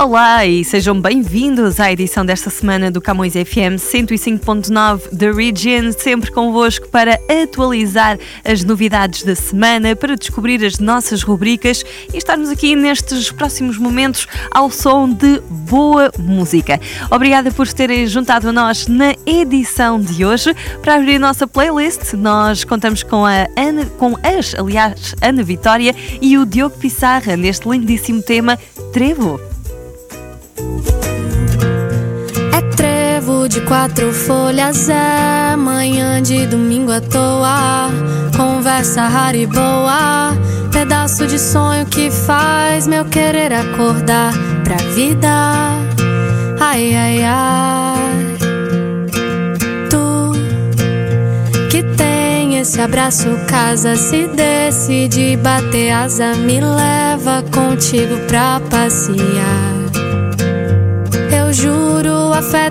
Olá e sejam bem-vindos à edição desta semana do Camões FM 105.9 The Region, sempre convosco para atualizar as novidades da semana, para descobrir as nossas rubricas e estarmos aqui nestes próximos momentos ao som de boa música. Obrigada por terem juntado a nós na edição de hoje. Para abrir a nossa playlist, nós contamos com a Ana, com as, aliás, Ana Vitória e o Diogo Pissarra neste lindíssimo tema Trevo. Quatro folhas, é manhã de domingo à toa. Conversa rara e boa, pedaço de sonho que faz meu querer acordar pra vida. Ai, ai, ai. Tu que tem esse abraço, casa, se decide bater asa, me leva contigo pra passear.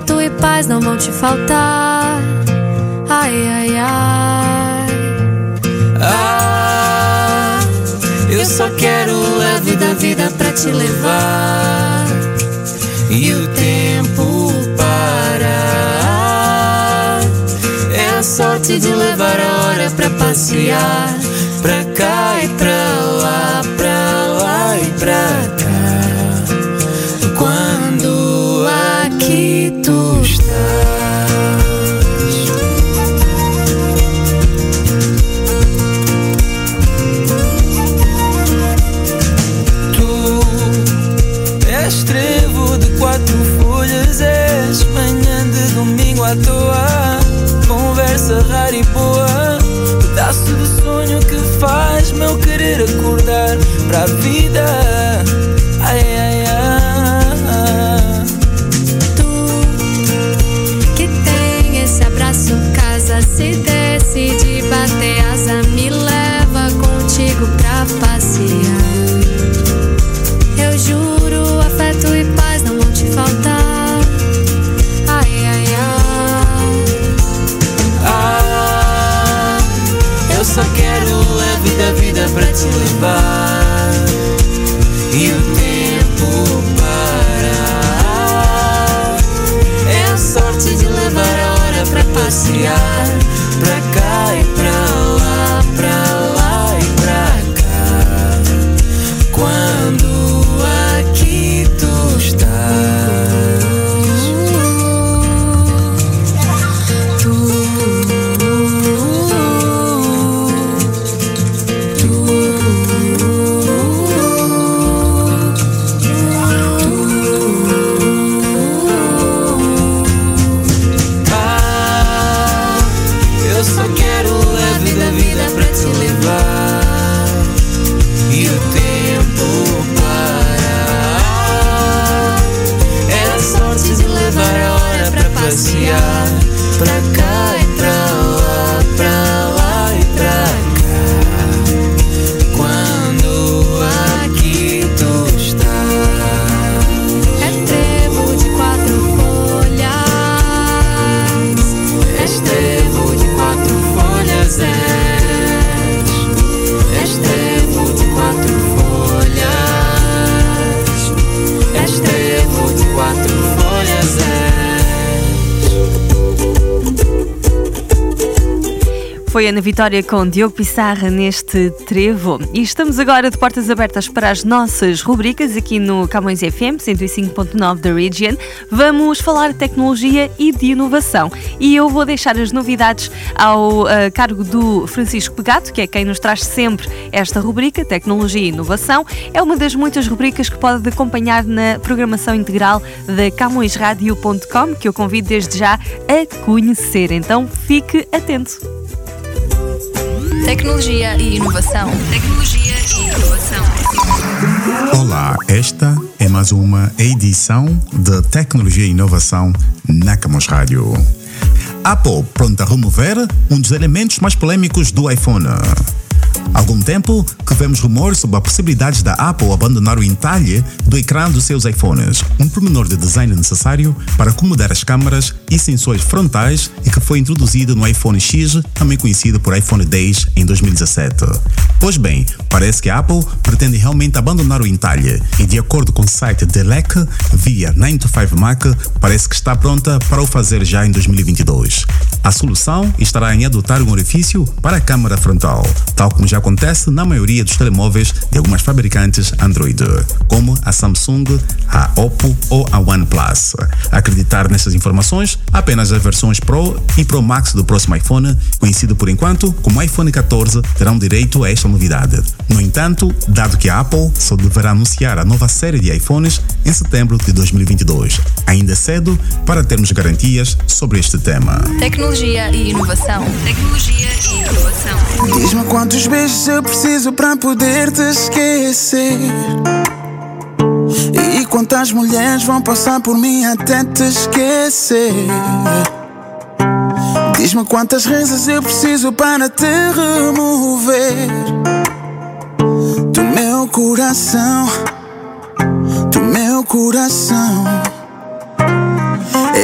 Afeto e paz não vão te faltar. Ai, ai, ai. Ah, eu só quero leve da vida pra te levar. E o tempo parar. É a sorte de levar a hora pra passear. Pra cá e pra lá, pra lá e pra cá. Quero leve da vida para te levar e o tempo parar. É a sorte de levar a hora para passear pra cá e Foi Ana Vitória com Diogo Pissarra neste trevo. E estamos agora de portas abertas para as nossas rubricas aqui no Camões FM 105.9 da Region. Vamos falar de tecnologia e de inovação. E eu vou deixar as novidades ao eh, cargo do Francisco Pegato, que é quem nos traz sempre esta rubrica, Tecnologia e Inovação. É uma das muitas rubricas que pode acompanhar na programação integral da CamõesRádio.com, que eu convido desde já a conhecer. Então fique atento. Tecnologia e inovação. Tecnologia e inovação. Olá, esta é mais uma edição de Tecnologia e Inovação na Camões Rádio. Apple pronta a remover um dos elementos mais polêmicos do iPhone. Há algum tempo que vemos rumores sobre a possibilidade da Apple abandonar o entalhe do ecrã dos seus iPhones, um pormenor de design necessário para acomodar as câmaras e sensores frontais e que foi introduzido no iPhone X, também conhecido por iPhone 10, em 2017. Pois bem, parece que a Apple pretende realmente abandonar o entalhe e, de acordo com o site Delec, via 9to5Mac, parece que está pronta para o fazer já em 2022. A solução estará em adotar um orifício para a câmara frontal, tal como já acontece na maioria dos telemóveis de algumas fabricantes Android, como a Samsung, a Oppo ou a OnePlus. Acreditar nessas informações, apenas as versões Pro e Pro Max do próximo iPhone, conhecido por enquanto como iPhone 14, terão direito a esta novidade. No entanto, dado que a Apple só deverá anunciar a nova série de iPhones em setembro de 2022, ainda é cedo para termos garantias sobre este tema. Tecnologia e inovação. Tecnologia e inovação. Diz-me quantos beijos eu preciso para poder te esquecer. E quantas mulheres vão passar por mim até te esquecer. Diz-me quantas rezas eu preciso para te remover do meu coração, do meu coração.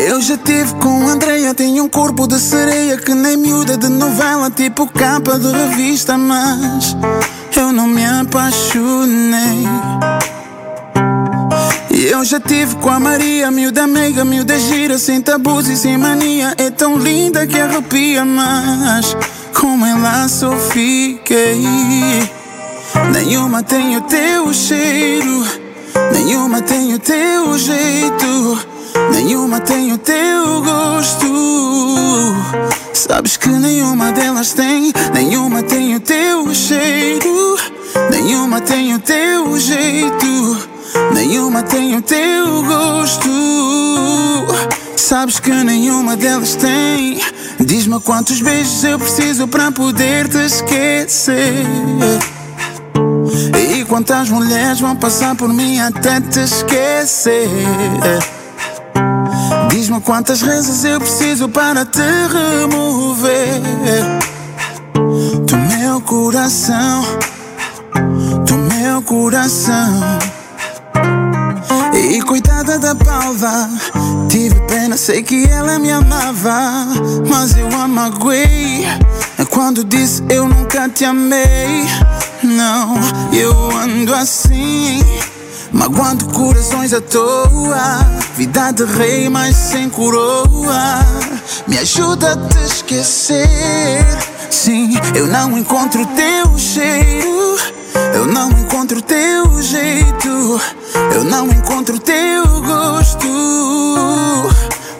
Eu já tive com Andreia, tenho um corpo de sereia que nem miúda de novela, tipo capa de revista, mas eu não me apaixonei. Eu já tive com a Maria, miúda meiga, miúda gira, sem tabus e sem mania. É tão linda que arrepia, mas com ela só fiquei. Nenhuma tem o teu cheiro, nenhuma tem o teu jeito. Nenhuma tem o teu gosto. Sabes que nenhuma delas tem, nenhuma tem o teu cheiro. Nenhuma tem o teu jeito. Nenhuma tem o teu gosto. Sabes que nenhuma delas tem. Diz-me quantos beijos eu preciso para poder te esquecer. E quantas mulheres vão passar por mim até te esquecer. Diz-me quantas rezas eu preciso para te remover do meu coração, do meu coração. E coitada da palva, tive pena, sei que ela me amava, mas eu a magoei. Quando disse eu nunca te amei, não, eu ando assim. Magoando corações à toa Vida de rei, mas sem coroa Me ajuda a te esquecer Sim, eu não encontro teu cheiro Eu não encontro teu jeito. Eu não encontro teu gosto.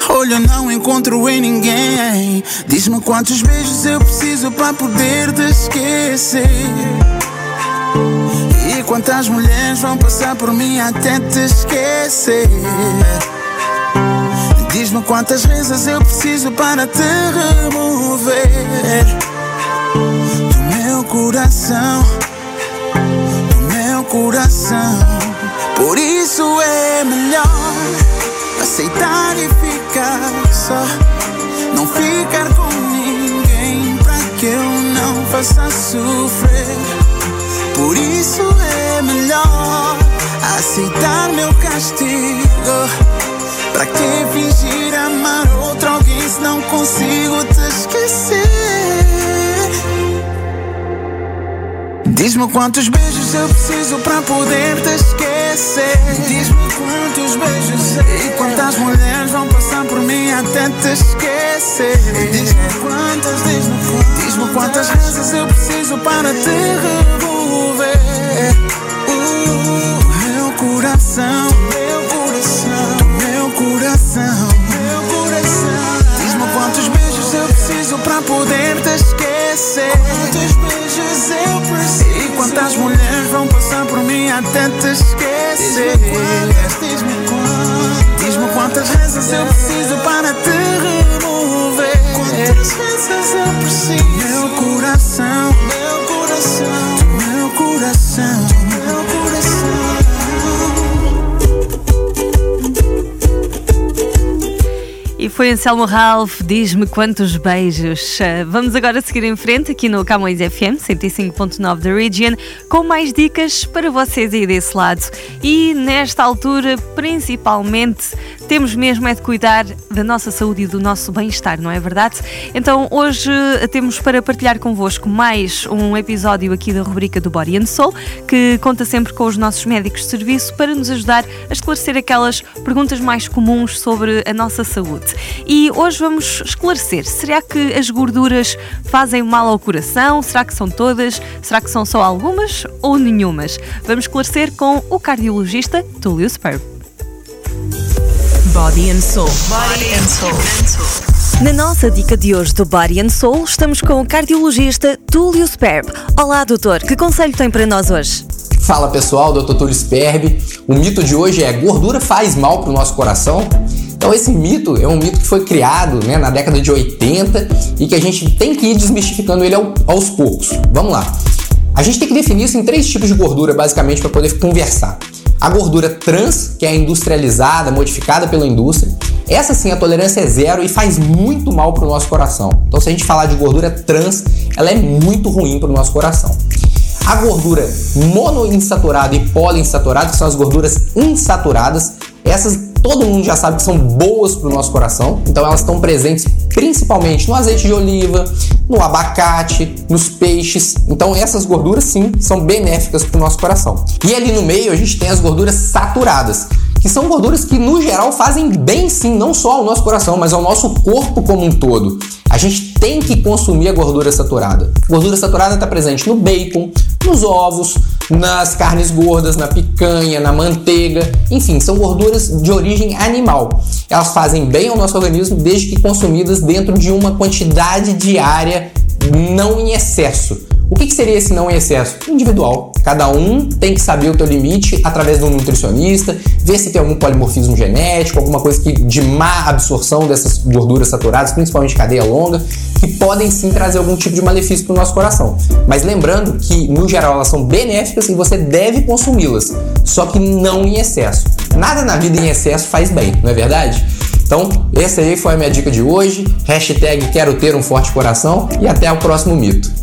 Olha, não encontro em ninguém. Diz-me quantos beijos eu preciso para poder te esquecer. E quantas mulheres vão passar por mim até te esquecer? Diz-me quantas vezes eu preciso para te remover. Do meu coração, coração. Por isso é melhor aceitar e ficar só, não ficar com ninguém para que eu não faça sofrer. Por isso é melhor aceitar meu castigo. Pra que fingir amar outro alguém se não consigo te esquecer? Diz-me quantos beijos eu preciso pra poder te esquecer. Diz-me quantos beijos e quantas mulheres vão passar por mim até te esquecer. Diz-me quantas, diz-me quantas, diz-me quantas vezes eu preciso para te remover. Uh, meu coração, meu coração, meu coração, meu coração. Diz-me quantos beijos eu preciso pra poder te esquecer. Quantos beijos eu preciso quantas mulheres vão passar por mim até te esquecer. Diz-me quantas, diz-me quantas vezes eu preciso para te remover. Quantas vezes eu preciso? Meu coração, foi Anselmo Ralph, diz-me quantos beijos. Ah, vamos agora seguir em frente aqui no Camões FM 105.9 da Region com mais dicas para vocês aí desse lado. E nesta altura, principalmente, temos mesmo é de cuidar da nossa saúde e do nosso bem-estar, não é verdade? Então hoje ah, temos para partilhar convosco mais um episódio aqui da rubrica do Body and Soul, que conta sempre com os nossos médicos de serviço para nos ajudar a esclarecer aquelas perguntas mais comuns sobre a nossa saúde. E hoje vamos esclarecer: será que as gorduras fazem mal ao coração? Será que são todas? Será que são só algumas ou nenhumas? Vamos esclarecer com o cardiologista Túlio Sperb. Body and Soul. Body and Soul. Na nossa dica de hoje do Body and Soul, estamos com o cardiologista Túlio Sperb. Olá, doutor, que conselho tem para nós hoje? Fala pessoal, Dr. Túlio Sperb. O mito de hoje é gordura faz mal para o nosso coração? Então esse mito é um mito que foi criado né, na década de 80 e que a gente tem que ir desmistificando ele aos poucos. Vamos lá. A gente tem que definir isso em três tipos de gordura, basicamente, para poder conversar. A gordura trans, que é industrializada, modificada pela indústria. Essa sim, a tolerância é zero e faz muito mal para o nosso coração. Então, se a gente falar de gordura trans, ela é muito ruim para o nosso coração. A gordura monoinsaturada e poliinsaturada, que são as gorduras insaturadas, essas todo mundo já sabe que são boas para o nosso coração, então elas estão presentes principalmente no azeite de oliva, no abacate, nos peixes. Então essas gorduras sim são benéficas para o nosso coração. E ali no meio a gente tem as gorduras saturadas, que são gorduras que no geral fazem bem sim, não só ao nosso coração, mas ao nosso corpo como um todo. A gente tem que consumir a gordura saturada. Gordura saturada está presente no bacon, nos ovos, nas carnes gordas, na picanha, na manteiga, enfim, são gorduras de origem animal. Elas fazem bem ao nosso organismo desde que consumidas dentro de uma quantidade diária não em excesso. O que, seria esse não em excesso? Individual. Cada um tem que saber o teu limite através de um nutricionista, ver se tem algum polimorfismo genético, alguma coisa que, de má absorção dessas gorduras saturadas, principalmente cadeia longa, que podem sim trazer algum tipo de malefício para o nosso coração. Mas lembrando que, no geral, elas são benéficas e você deve consumi-las, só que não em excesso. Nada na vida em excesso faz bem, não é verdade? Então, essa aí foi a minha dica de hoje. Hashtag quero ter um forte coração e até o próximo mito.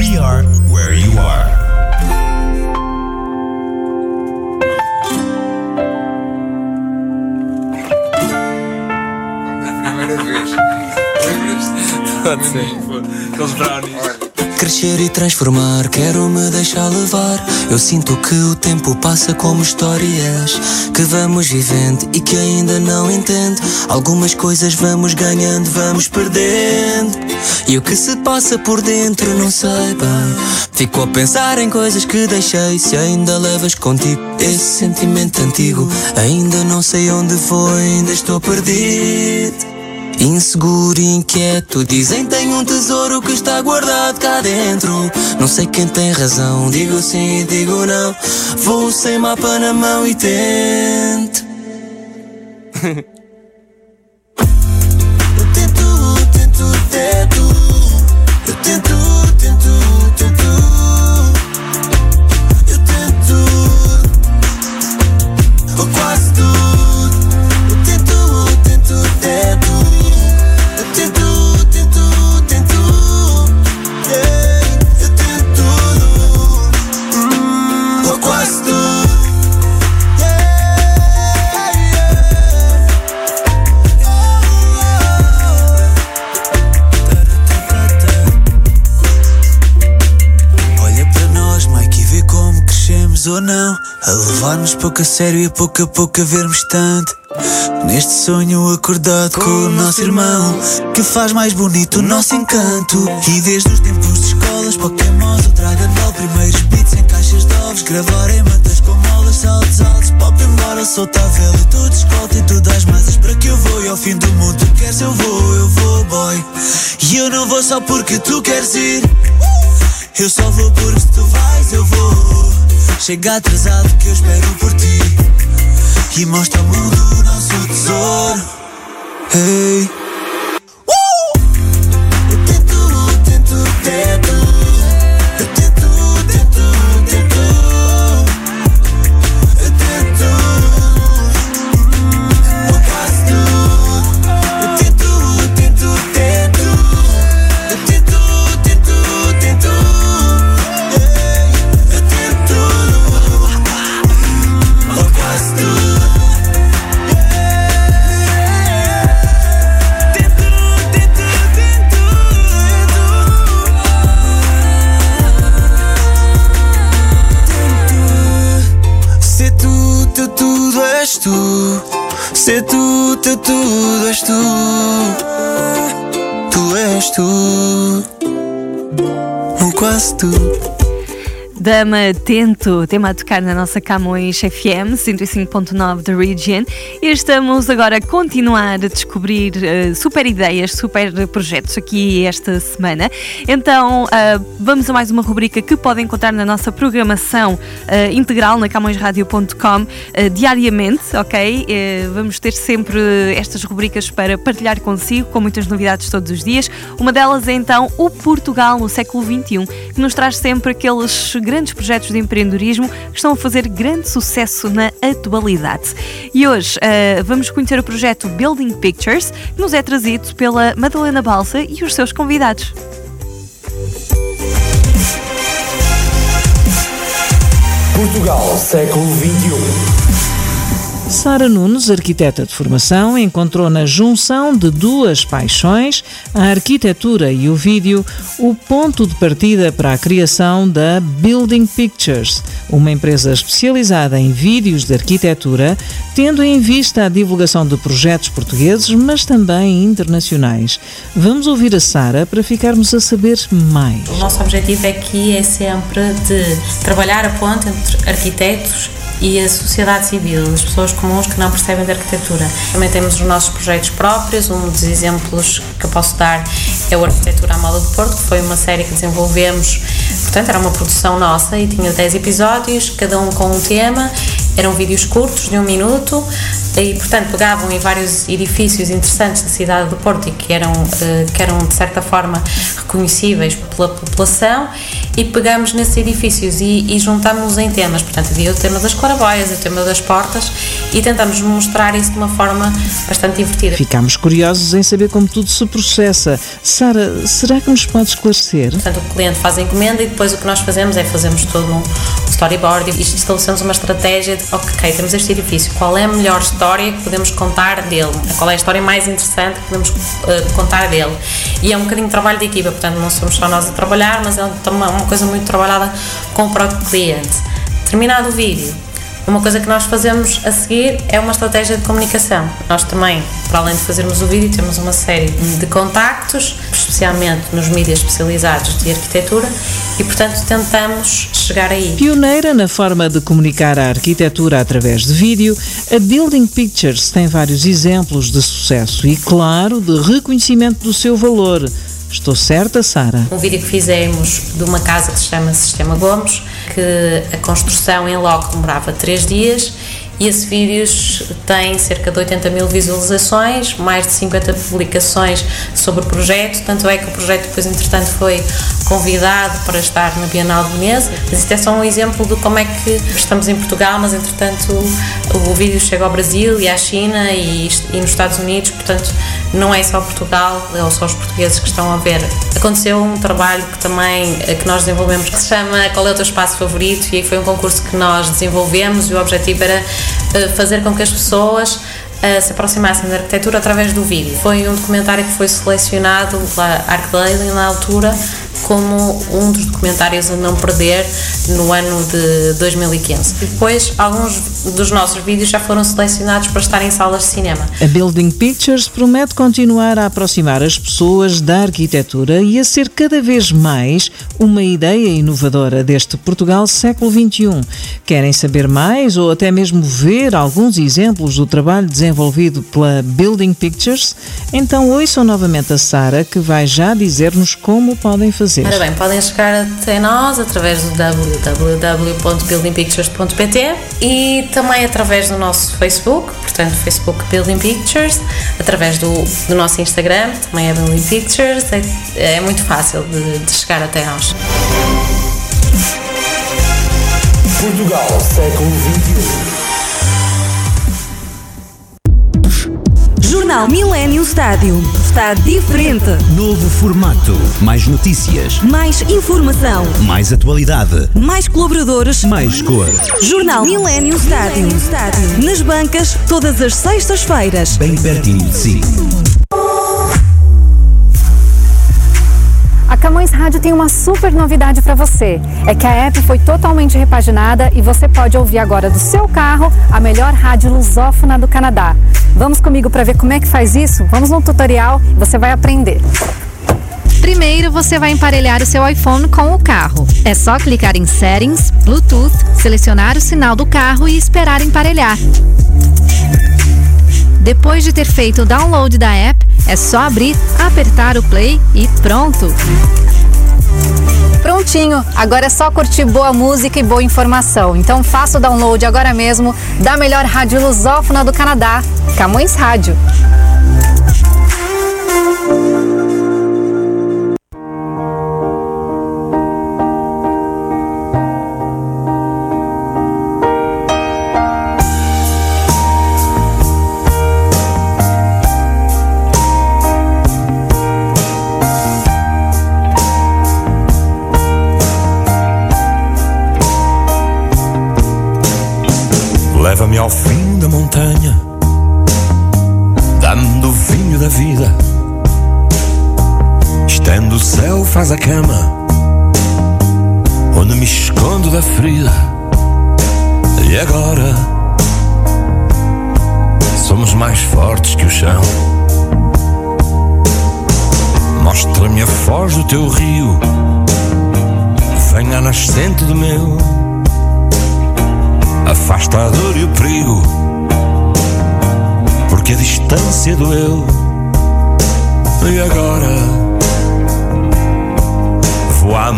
We are where you are. Primeira vez. Pode ser. Aqueles brownies. Crescer e transformar, quero me deixar levar. Eu sinto que o tempo passa como histórias que vamos vivendo e que ainda não entendo. Algumas coisas vamos ganhando, vamos perdendo. E o que se passa por dentro não sei bem. Fico a pensar em coisas que deixei. Se ainda levas contigo esse sentimento antigo, ainda não sei onde foi, ainda estou perdido. Inseguro e inquieto, dizem tem um tesouro que está guardado cá dentro. Não sei quem tem razão, digo sim e digo não. Vou sem mapa na mão e tento. eu tento, tento, tento. Pouco a sério e a pouco a pouco a vermos tanto. Neste sonho acordado com o nosso irmão, que faz mais bonito o nosso encanto. E desde os tempos de escolas, Pokémon, o Dragon Ball, primeiros beats em caixas de resolves gravar em matas com molas, saltos altos, pop embora, solta a vela e tu escolta e tu das masas para que eu vou e ao fim do mundo tu queres eu vou, eu vou boy E eu não vou só porque tu queres ir Eu só vou porque tu vais eu vou Chega atrasado que eu espero por ti. E mostra ao mundo o nosso tesouro. Hey tu, teu tudo és tu. Tu és tu. Um quase tu. Dama Tento, tema a tocar na nossa Camões FM 105.9 da Region e estamos agora a continuar a descobrir uh, super ideias, super projetos aqui esta semana. Então uh, vamos a mais uma rubrica que podem encontrar na nossa programação uh, integral na camõesradio.com diariamente, ok? vamos ter sempre estas rubricas para partilhar consigo, com muitas novidades todos os dias. Uma delas é então o Portugal no século XXI, que nos traz sempre aqueles grandes projetos de empreendedorismo que estão a fazer grande sucesso na atualidade. E hoje uh, vamos conhecer o projeto Building Pictures, que nos é trazido pela Madalena Balsa e os seus convidados. Portugal, século XXI. Sara Nunes, arquiteta de formação, encontrou na junção de duas paixões, a arquitetura e o vídeo, o ponto de partida para a criação da Building Pictures, uma empresa especializada em vídeos de arquitetura, tendo em vista a divulgação de projetos portugueses, mas também internacionais. Vamos ouvir a Sara para ficarmos a saber mais. O nosso objetivo aqui é sempre de trabalhar a ponte entre arquitetos e a sociedade civil, as pessoas comuns que não percebem de arquitetura. Também temos os nossos projetos próprios, um dos exemplos que eu posso dar é o Arquitetura à Moda do Porto, que foi uma série que desenvolvemos, portanto era uma produção nossa e tinha 10 episódios, cada um com um tema, eram vídeos curtos de um minuto e portanto pegavam em vários edifícios interessantes da cidade do Porto e que eram, eh, que eram de certa forma reconhecíveis pela população e pegamos nesses edifícios e, e juntámos-los em temas, portanto havia o tema das claraboias, o tema das portas e tentamos mostrar isso de uma forma bastante divertida. Ficámos curiosos em saber como tudo se processa. Sara, será que nos pode esclarecer? Portanto, o cliente faz a encomenda e depois o que nós fazemos é fazemos todo um storyboard e estabelecemos uma estratégia de, ok, temos este edifício, qual é a melhor história que podemos contar dele? Qual é a história mais interessante que podemos uh, contar dele? E é um bocadinho de trabalho de equipa, portanto não somos só nós a trabalhar, mas é uma, uma coisa muito trabalhada com o próprio cliente. Terminado o vídeo, uma coisa que nós fazemos a seguir é uma estratégia de comunicação. Nós também, para além de fazermos o vídeo, temos uma série de contactos, especialmente nos mídias especializados de arquitetura, e portanto tentamos chegar aí. Pioneira na forma de comunicar a arquitetura através de vídeo, a Building Pictures tem vários exemplos de sucesso e, claro, de reconhecimento do seu valor Estou certa, Sara? Um vídeo que fizemos de uma casa que se chama Sistema Gomes, que a construção em loco demorava três dias e esse vídeo tem cerca de 80 mil visualizações, mais de 50 publicações sobre o projeto, tanto é que o projeto depois entretanto foi convidado para estar na Bienal de Veneza, mas isto é só um exemplo de como é que estamos em Portugal, mas entretanto o vídeo chega ao Brasil e à China e, e nos Estados Unidos, portanto não é só Portugal ou só os portugueses que estão a ver. Aconteceu um trabalho que também eh, que nós desenvolvemos que se chama Qual é o teu espaço favorito? E foi um concurso que nós desenvolvemos e o objetivo era fazer com que as pessoas se aproximassem da arquitetura através do vídeo. Foi um documentário que foi selecionado pela ArcDaily na altura como um dos documentários a não perder no ano de 2015. E depois, alguns dos nossos vídeos já foram selecionados para estar em salas de cinema. A Building Pictures promete continuar a aproximar as pessoas da arquitetura e a ser cada vez mais uma ideia inovadora deste Portugal século XXI. Querem saber mais ou até mesmo ver alguns exemplos do trabalho desenvolvido pela Building Pictures? Então ouçam novamente a Sara, que vai já dizer-nos como podem fazer Ora bem, podem chegar até nós através do www.buildingpictures.pt e também através do nosso Facebook, portanto, Facebook Building Pictures, através do, do nosso Instagram, também é Building Pictures, é, é muito fácil de, de chegar até nós. Portugal, século XXI. Jornal Millennium Stádio. Está diferente. Novo formato. Mais notícias. Mais informação. Mais atualidade. Mais colaboradores. Mais cor. Jornal Millennium Stádio. Nas bancas, todas as sextas-feiras. Bem pertinho de si. Camões Rádio tem uma super novidade para você. É que a app foi totalmente repaginada e você pode ouvir agora do seu carro a melhor rádio lusófona do Canadá. Vamos comigo para ver como é que faz isso? Vamos no tutorial e você vai aprender. Primeiro, você vai emparelhar o seu iPhone com o carro. É só clicar em Settings, Bluetooth, selecionar o sinal do carro e esperar emparelhar. Depois de ter feito o download da app, é só abrir, apertar o play e pronto! Prontinho, agora é só curtir boa música e boa informação. Então faça o download agora mesmo da melhor rádio lusófona do Canadá, Camões Rádio.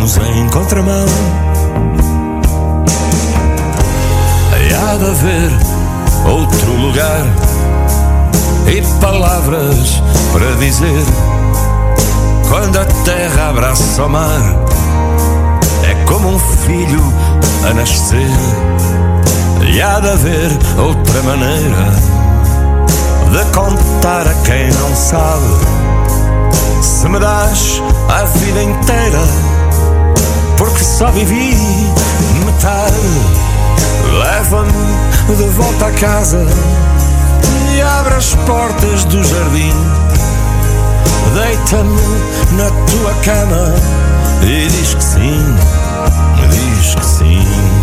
Voamos em contramão. Há de haver outro lugar e palavras para dizer. Quando a terra abraça o mar, é como um filho a nascer. E há de haver outra maneira de contar a quem não sabe. Se me das a vida inteira, porque só vivi metade. Leva-me de volta a casa e abre as portas do jardim. Deita-me na tua cama e diz que sim, diz que sim.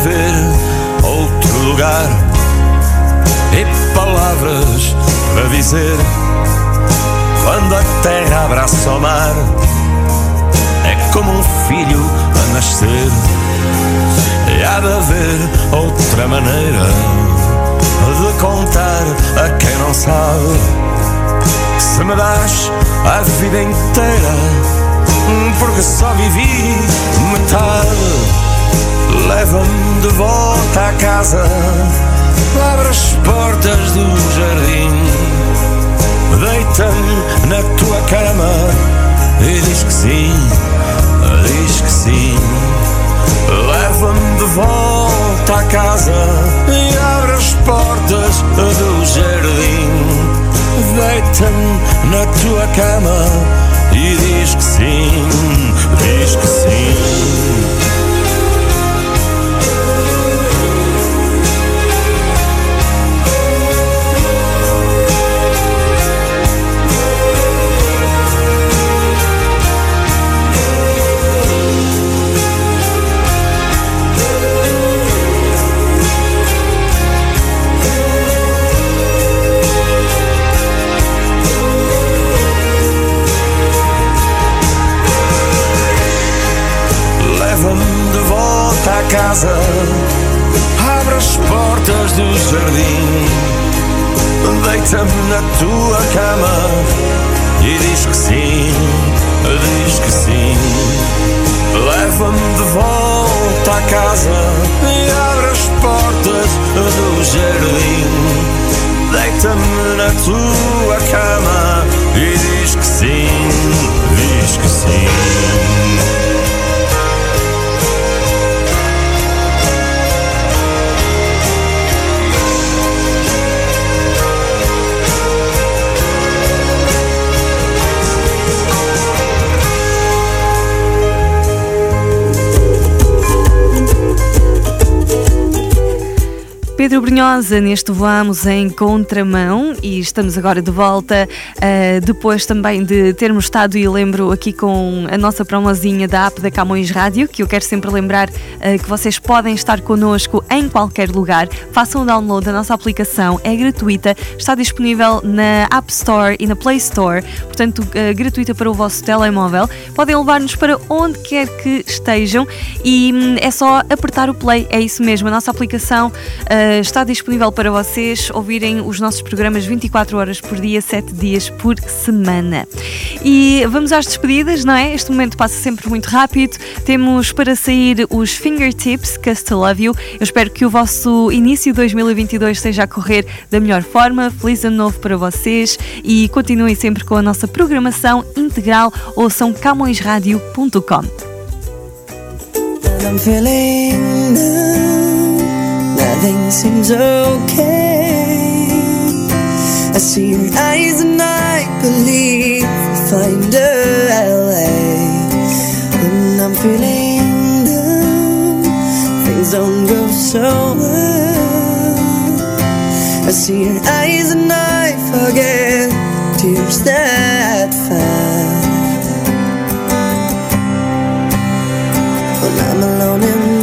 haver outro lugar e palavras para dizer. Quando a terra abraça o mar, é como um filho a nascer. E há de haver outra maneira de contar a quem não sabe. Se me das a vida inteira, porque só vivi metade leva-me de volta à casa, abre as portas do jardim Deita-me na tua cama e diz que sim, diz que sim. Leva-me de volta à casa e abre as portas do jardim. Deita-me na tua cama e diz que sim, Brunhosa, neste Voamos em Contramão e estamos agora de volta uh, depois também de termos estado, e lembro aqui com a nossa promozinha da app da Camões Rádio, que eu quero sempre lembrar uh, que vocês podem estar connosco em qualquer lugar. Façam o download da nossa aplicação, é gratuita, está disponível na App Store e na Play Store, portanto, uh, gratuita para o vosso telemóvel. Podem levar-nos para onde quer que estejam e um, é só apertar o play, é isso mesmo, a nossa aplicação está disponível para vocês ouvirem os nossos programas 24 horas por dia, 7 dias por semana. E vamos às despedidas, não é? Este momento passa sempre muito rápido. Temos para sair os Fingertips, Cause to Love You. Eu espero que o vosso início de 2022 esteja a correr da melhor forma. Feliz ano novo para vocês e continuem sempre com a nossa programação integral. Ouçam camõesradio.com. I'm feeling Everything seems okay. I see your eyes and I believe we'll find a way. When I'm feeling down, things don't go so well. I see your eyes and I forget tears that fell. When I'm alone in